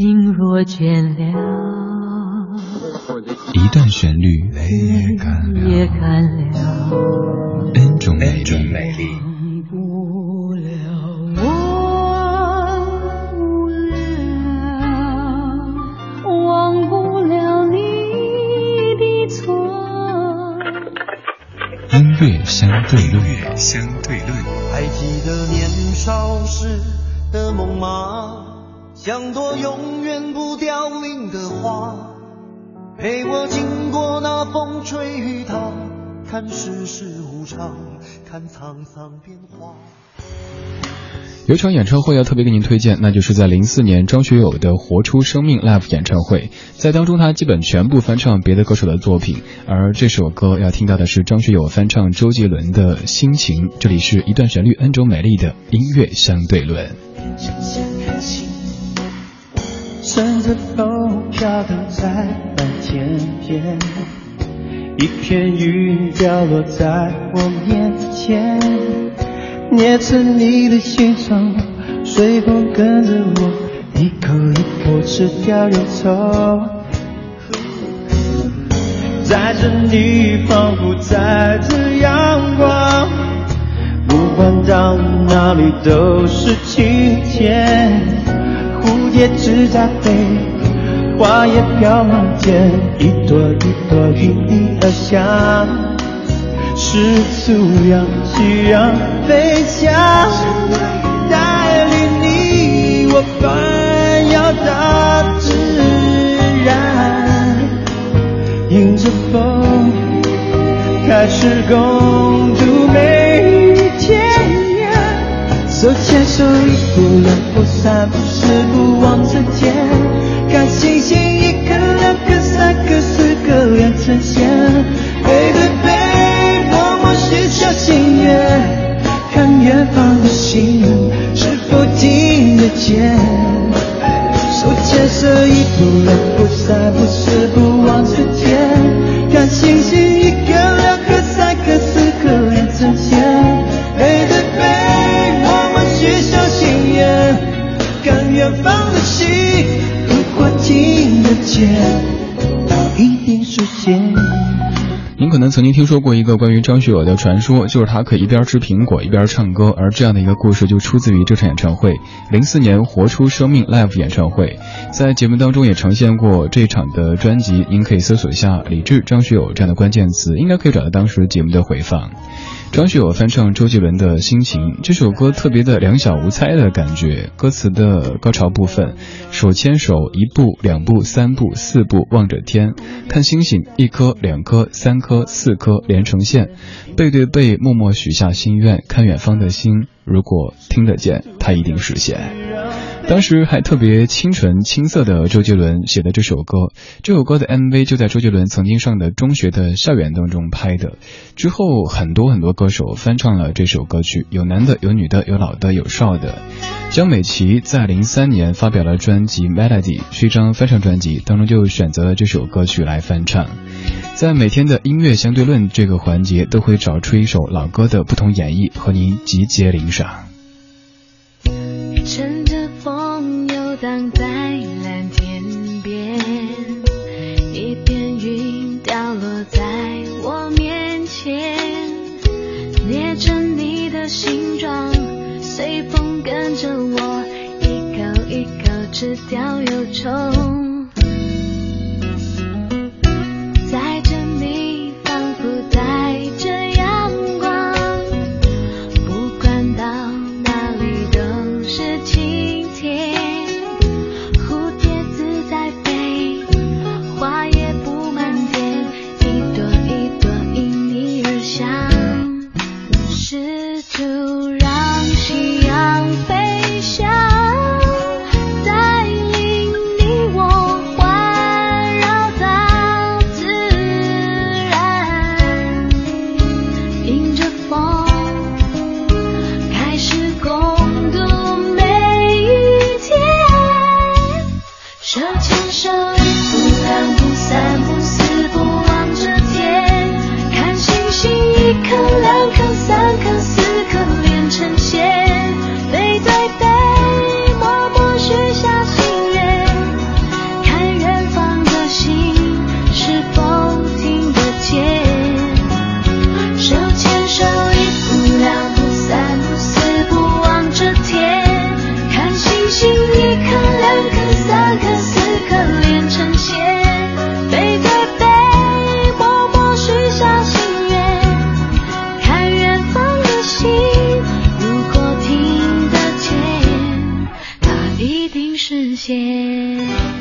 心若倦了，一段旋律，泪也干了，N 种美丽。音乐相对论，相对论。还记得年少时的梦吗？像朵永远不凋零的花，陪我经过那风吹雨打，看世事无常，看沧桑变化。有场演唱会要特别给您推荐，那就是在零四年张学友的《活出生命》Live 演唱会，在当中他基本全部翻唱别的歌手的作品，而这首歌要听到的是张学友翻唱周杰伦的心情。这里是一段旋律 N 种美丽的音乐相对论。乘着风飘荡在蓝天边，一片云掉落在我面前。捏成你的形状，随风跟着我，一口一口吃掉忧愁。载着你，仿佛载着阳光，不管到哪里都是晴天。蝴蝶自在飞，花也飘满天，一朵一朵因你而香。是足让夕阳飞翔，带领你我环绕大自然，迎着风开始共手牵手，一步两步三步四步望着天，看星星一颗两颗三颗四颗连成线，背对背。默默许下心愿，看远方的星是否听得见。手牵手，一步两步三步四步望着天，看星星您可能曾经听说过一个关于张学友的传说，就是他可以一边吃苹果一边唱歌，而这样的一个故事就出自于这场演唱会——零四年《活出生命》Live 演唱会。在节目当中也呈现过这场的专辑，您可以搜索一下“李志张学友”这样的关键词，应该可以找到当时节目的回放。张学友翻唱周杰伦的心情，这首歌特别的两小无猜的感觉。歌词的高潮部分，手牵手，一步两步三步四步望着天，看星星，一颗两颗三颗四颗连成线，背对背默默许下心愿，看远方的星，如果听得见，它一定实现。当时还特别清纯青涩的周杰伦写的这首歌，这首歌的 MV 就在周杰伦曾经上的中学的校园当中拍的。之后很多很多歌手翻唱了这首歌曲，有男的，有女的，有老的，有少的。江美琪在零三年发表了专辑《Melody》，是一张翻唱专辑，当中就选择了这首歌曲来翻唱。在每天的音乐相对论这个环节，都会找出一首老歌的不同演绎，和您集结领赏。着你的形状，随风跟着我，一口一口吃掉忧愁。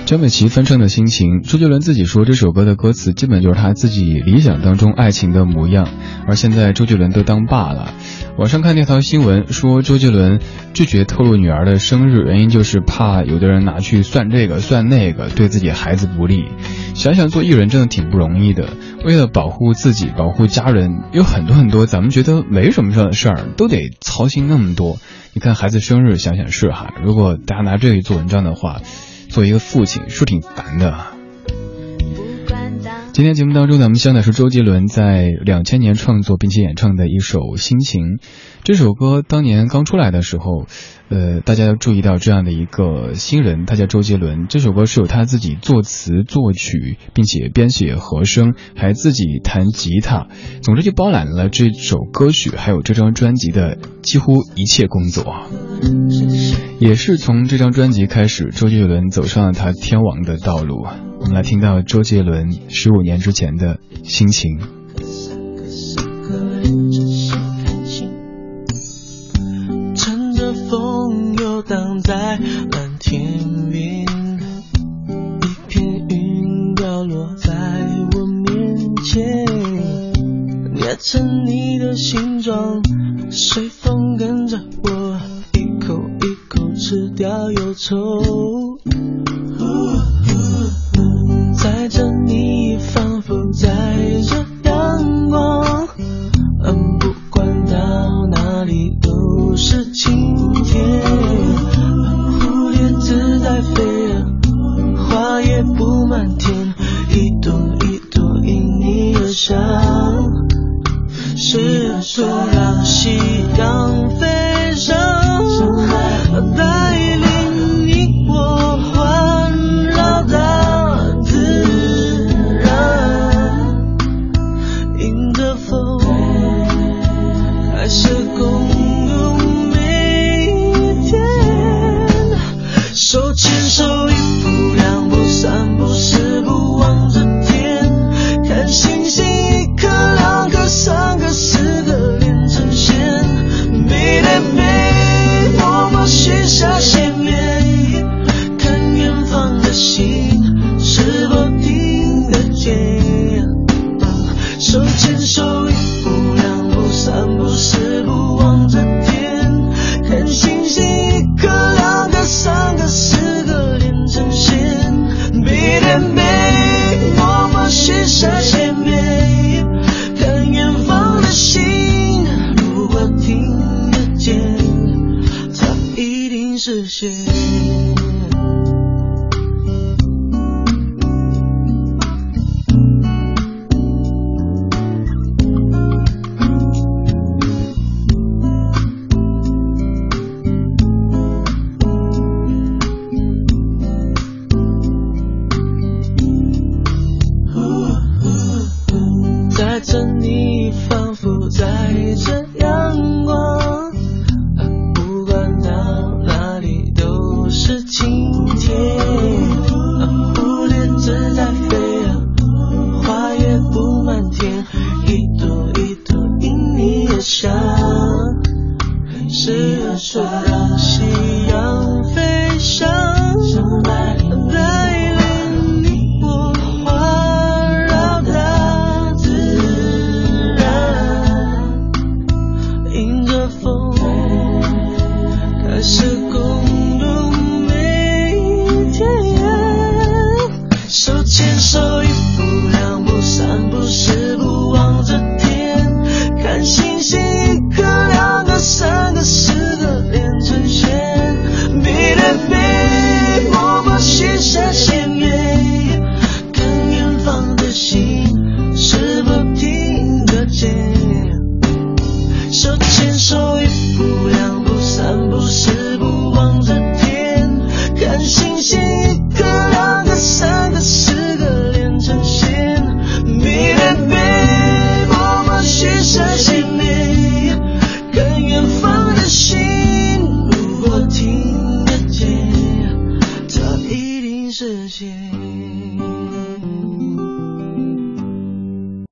张美琪翻唱的心情，周杰伦自己说这首歌的歌词基本就是他自己理想当中爱情的模样，而现在周杰伦都当爸了。网上看那条新闻说，周杰伦拒绝透露女儿的生日，原因就是怕有的人拿去算这个算那个，对自己孩子不利。想想做艺人真的挺不容易的，为了保护自己、保护家人，有很多很多咱们觉得没什么事的事儿，都得操心那么多。你看孩子生日，想想是哈，如果大家拿这个做文章的话，做一个父亲是挺烦的。今天节目当中，咱们相的是周杰伦在两千年创作并且演唱的一首《心情》。这首歌当年刚出来的时候，呃，大家要注意到这样的一个新人，他叫周杰伦。这首歌是由他自己作词作曲，并且编写和声，还自己弹吉他。总之就包揽了这首歌曲还有这张专辑的几乎一切工作。也是从这张专辑开始，周杰伦走上了他天王的道路。们来听到周杰伦十五年之前的心情。乘着风游荡在蓝天边，一片云掉落在我面前，捏成你的形状，随风跟着我一口一口吃掉忧愁。手，一步两步三步四步望着天，看星星一颗两颗三个四个连成线，背对背，默默许下心愿，看远方的星，如果听得见，它一定实现。在这